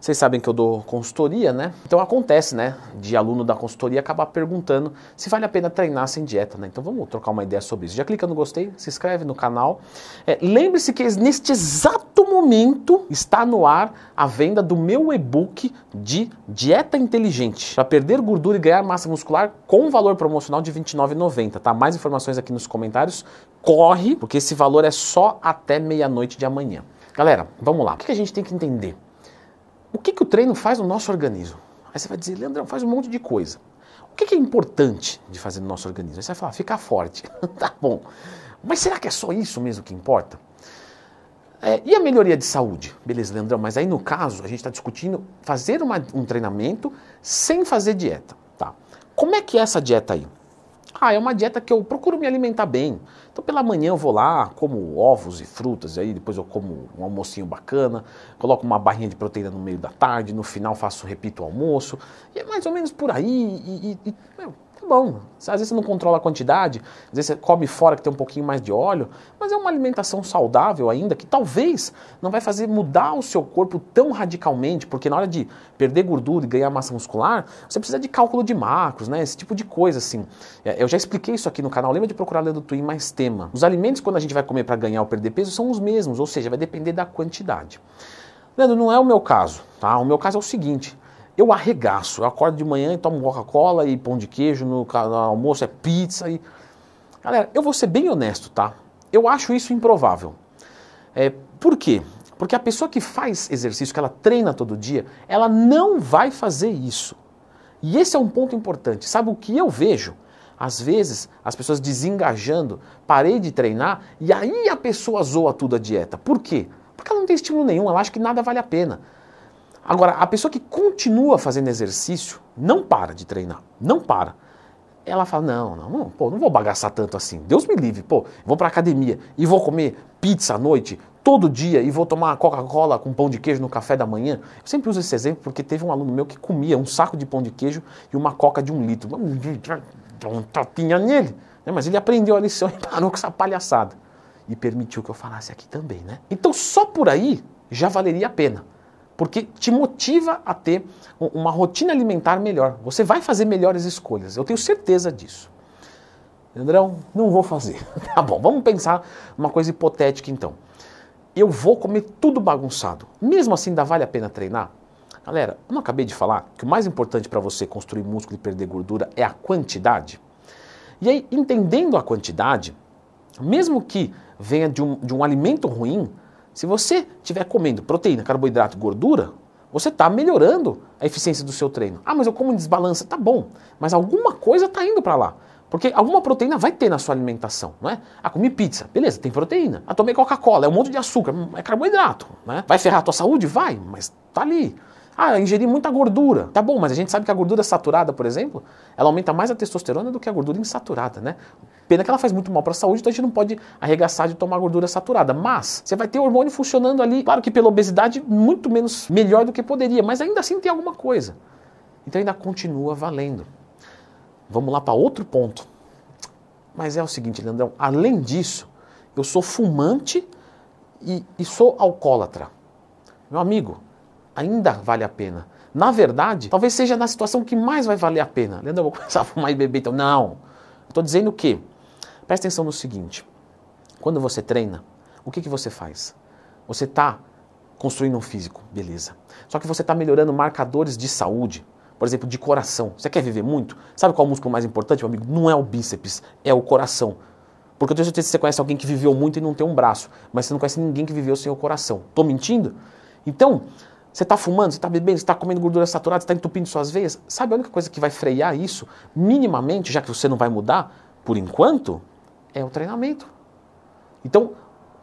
Vocês sabem que eu dou consultoria, né? Então acontece, né, de aluno da consultoria acabar perguntando se vale a pena treinar sem dieta, né? Então vamos trocar uma ideia sobre isso. Já clica no gostei, se inscreve no canal. É, Lembre-se que neste exato momento está no ar a venda do meu e-book de dieta inteligente para perder gordura e ganhar massa muscular com valor promocional de R$ 29,90, tá? Mais informações aqui nos comentários. Corre, porque esse valor é só até meia-noite de amanhã. Galera, vamos lá. O que a gente tem que entender? O que, que o treino faz no nosso organismo? Aí você vai dizer, Leandrão, faz um monte de coisa. O que, que é importante de fazer no nosso organismo? Aí você vai falar, ficar forte. tá bom. Mas será que é só isso mesmo que importa? É, e a melhoria de saúde? Beleza, Leandrão, mas aí no caso a gente está discutindo fazer uma, um treinamento sem fazer dieta. Tá? Como é que é essa dieta aí? Ah, é uma dieta que eu procuro me alimentar bem. Então pela manhã eu vou lá, como ovos e frutas, e aí depois eu como um almocinho bacana, coloco uma barrinha de proteína no meio da tarde, no final faço, repito o almoço, e é mais ou menos por aí, e, e, e meu, bom. Às vezes você não controla a quantidade, às vezes você come fora que tem um pouquinho mais de óleo, mas é uma alimentação saudável ainda, que talvez não vai fazer mudar o seu corpo tão radicalmente, porque na hora de perder gordura e ganhar massa muscular, você precisa de cálculo de macros, né? Esse tipo de coisa assim. É, eu já expliquei isso aqui no canal, lembra de procurar Leandro Twin mais tema. Os alimentos quando a gente vai comer para ganhar ou perder peso são os mesmos, ou seja, vai depender da quantidade. Leandro, não é o meu caso, tá? O meu caso é o seguinte, eu arregaço. Eu acordo de manhã e tomo Coca-Cola e pão de queijo, no, no, almoço é pizza. E... Galera, eu vou ser bem honesto, tá? Eu acho isso improvável. É, por quê? Porque a pessoa que faz exercício, que ela treina todo dia, ela não vai fazer isso. E esse é um ponto importante. Sabe o que eu vejo? Às vezes, as pessoas desengajando, parei de treinar e aí a pessoa zoa tudo a dieta. Por quê? Porque ela não tem estímulo nenhum, ela acha que nada vale a pena. Agora, a pessoa que continua fazendo exercício não para de treinar, não para. Ela fala: não, não, não, pô, não vou bagaçar tanto assim. Deus me livre, pô, vou para academia e vou comer pizza à noite todo dia e vou tomar Coca-Cola com pão de queijo no café da manhã. Eu sempre uso esse exemplo porque teve um aluno meu que comia um saco de pão de queijo e uma coca de um litro. Um tapinha nele. Né? Mas ele aprendeu a lição e parou com essa palhaçada. E permitiu que eu falasse aqui também, né? Então só por aí já valeria a pena porque te motiva a ter uma rotina alimentar melhor. Você vai fazer melhores escolhas, eu tenho certeza disso. Andrão, não vou fazer. tá bom, vamos pensar uma coisa hipotética então. Eu vou comer tudo bagunçado. Mesmo assim, ainda vale a pena treinar? Galera, eu não acabei de falar que o mais importante para você construir músculo e perder gordura é a quantidade? E aí, entendendo a quantidade, mesmo que venha de um, de um alimento ruim, se você estiver comendo proteína, carboidrato, gordura, você está melhorando a eficiência do seu treino. Ah, mas eu como em desbalança. Tá bom, mas alguma coisa está indo para lá. Porque alguma proteína vai ter na sua alimentação, não é? Ah, comi pizza, beleza, tem proteína. Ah, tomei Coca-Cola, é um monte de açúcar, é carboidrato, né? Vai ferrar a tua saúde? Vai, mas tá ali. Ah, ingerir muita gordura. Tá bom, mas a gente sabe que a gordura saturada, por exemplo, ela aumenta mais a testosterona do que a gordura insaturada, né? Pena que ela faz muito mal para a saúde, então a gente não pode arregaçar de tomar gordura saturada. Mas você vai ter hormônio funcionando ali, claro que pela obesidade, muito menos melhor do que poderia, mas ainda assim tem alguma coisa. Então ainda continua valendo. Vamos lá para outro ponto. Mas é o seguinte, Leandrão, além disso, eu sou fumante e, e sou alcoólatra. Meu amigo, ainda vale a pena. Na verdade, talvez seja na situação que mais vai valer a pena. Leandro, eu vou começar a fumar e beber, então. Não. Estou dizendo que, presta atenção no seguinte: quando você treina, o que, que você faz? Você está construindo um físico, beleza. Só que você está melhorando marcadores de saúde, por exemplo, de coração. Você quer viver muito? Sabe qual é o músculo mais importante, meu amigo? Não é o bíceps, é o coração. Porque eu tenho certeza que você conhece alguém que viveu muito e não tem um braço, mas você não conhece ninguém que viveu sem o coração. Estou mentindo? Então, você está fumando, você está bebendo, você está comendo gordura saturada, você está entupindo suas veias. Sabe a única coisa que vai frear isso, minimamente, já que você não vai mudar, por enquanto, é o treinamento. Então,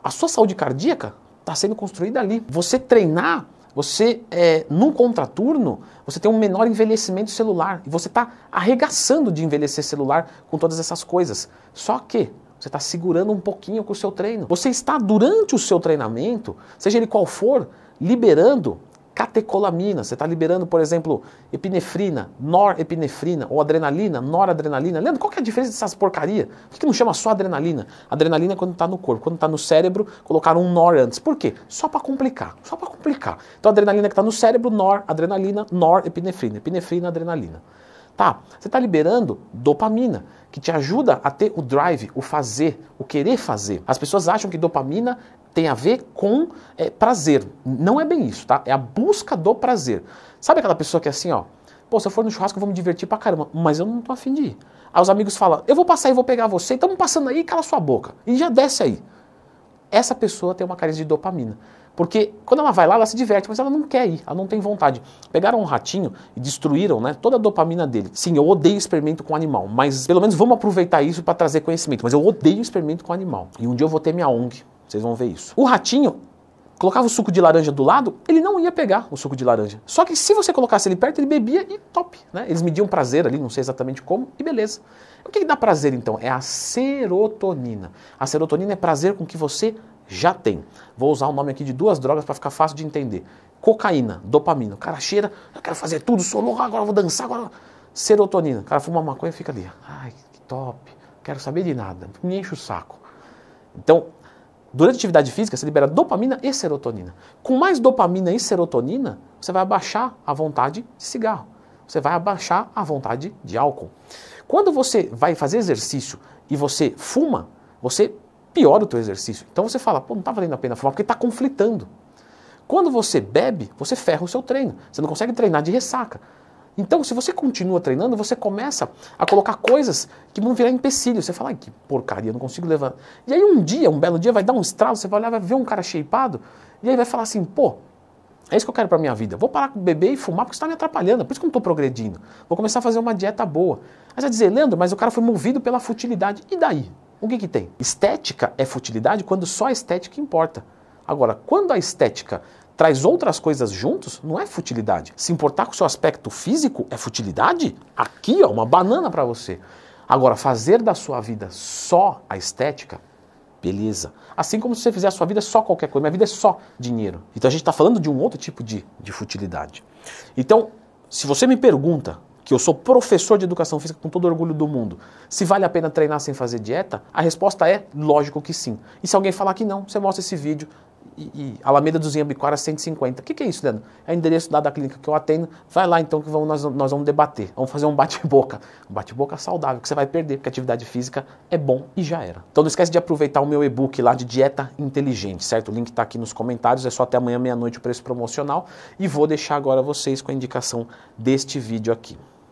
a sua saúde cardíaca está sendo construída ali. Você treinar, você, é, num contraturno, você tem um menor envelhecimento celular. E você está arregaçando de envelhecer celular com todas essas coisas. Só que você está segurando um pouquinho com o seu treino. Você está, durante o seu treinamento, seja ele qual for, liberando catecolamina, você está liberando, por exemplo, epinefrina, norepinefrina ou adrenalina, noradrenalina. Lembra qual que é a diferença dessas porcaria? Por que não chama só adrenalina? Adrenalina é quando está no corpo, quando está no cérebro, colocaram um nor antes. Por quê? Só para complicar, só para complicar. Então adrenalina que está no cérebro, nor, adrenalina, norepinefrina, epinefrina, adrenalina. Tá, você está liberando dopamina, que te ajuda a ter o drive, o fazer, o querer fazer. As pessoas acham que dopamina tem a ver com é, prazer. Não é bem isso, tá? É a busca do prazer. Sabe aquela pessoa que é assim, ó, pô, se eu for no churrasco eu vou me divertir pra caramba, mas eu não tô afim de ir. Aí os amigos falam, eu vou passar e vou pegar você, estamos passando aí, cala sua boca. E já desce aí. Essa pessoa tem uma carência de dopamina. Porque quando ela vai lá, ela se diverte, mas ela não quer ir, ela não tem vontade. Pegaram um ratinho e destruíram né, toda a dopamina dele. Sim, eu odeio experimento com animal, mas pelo menos vamos aproveitar isso para trazer conhecimento. Mas eu odeio experimento com animal. E um dia eu vou ter minha ONG, vocês vão ver isso. O ratinho colocava o suco de laranja do lado, ele não ia pegar o suco de laranja. Só que se você colocasse ele perto, ele bebia e top. Né? Eles mediam prazer ali, não sei exatamente como, e beleza. O que, que dá prazer então? É a serotonina. A serotonina é prazer com que você já tem. Vou usar o nome aqui de duas drogas para ficar fácil de entender. Cocaína, dopamina. O cara cheira, eu quero fazer tudo, sou louco, agora vou dançar, agora. Serotonina. O cara fuma maconha e fica ali. Ai, que top. Quero saber de nada. Me enche o saco. Então, Durante a atividade física, você libera dopamina e serotonina. Com mais dopamina e serotonina, você vai abaixar a vontade de cigarro. Você vai abaixar a vontade de álcool. Quando você vai fazer exercício e você fuma, você piora o teu exercício. Então você fala, pô, não está valendo a pena fumar porque está conflitando. Quando você bebe, você ferra o seu treino. Você não consegue treinar de ressaca. Então, se você continua treinando, você começa a colocar coisas que vão virar empecilho. Você fala, que porcaria, não consigo levar. E aí um dia, um belo dia, vai dar um estralo, você vai olhar, vai ver um cara shapeado, e aí vai falar assim, pô, é isso que eu quero para minha vida. Vou parar de beber e fumar porque está me atrapalhando, por isso que eu não estou progredindo. Vou começar a fazer uma dieta boa. Aí você vai dizer, Leandro, mas o cara foi movido pela futilidade. E daí? O que, que tem? Estética é futilidade quando só a estética importa. Agora, quando a estética traz outras coisas juntos, não é futilidade. Se importar com o seu aspecto físico é futilidade? Aqui, ó, uma banana para você. Agora, fazer da sua vida só a estética, beleza. Assim como se você fizer a sua vida só qualquer coisa, minha vida é só dinheiro. Então a gente está falando de um outro tipo de, de futilidade. Então, se você me pergunta que eu sou professor de educação física com todo orgulho do mundo, se vale a pena treinar sem fazer dieta, a resposta é lógico que sim. E se alguém falar que não, você mostra esse vídeo e, e Alameda dos Inhambiquara 150. O que, que é isso, Leandro? É o endereço da, da clínica que eu atendo. Vai lá então que vamos, nós, nós vamos debater. Vamos fazer um bate-boca. Um bate-boca saudável, que você vai perder, porque atividade física é bom e já era. Então não esquece de aproveitar o meu e-book lá de dieta inteligente, certo? O link está aqui nos comentários, é só até amanhã, meia-noite, o preço promocional. E vou deixar agora vocês com a indicação deste vídeo aqui.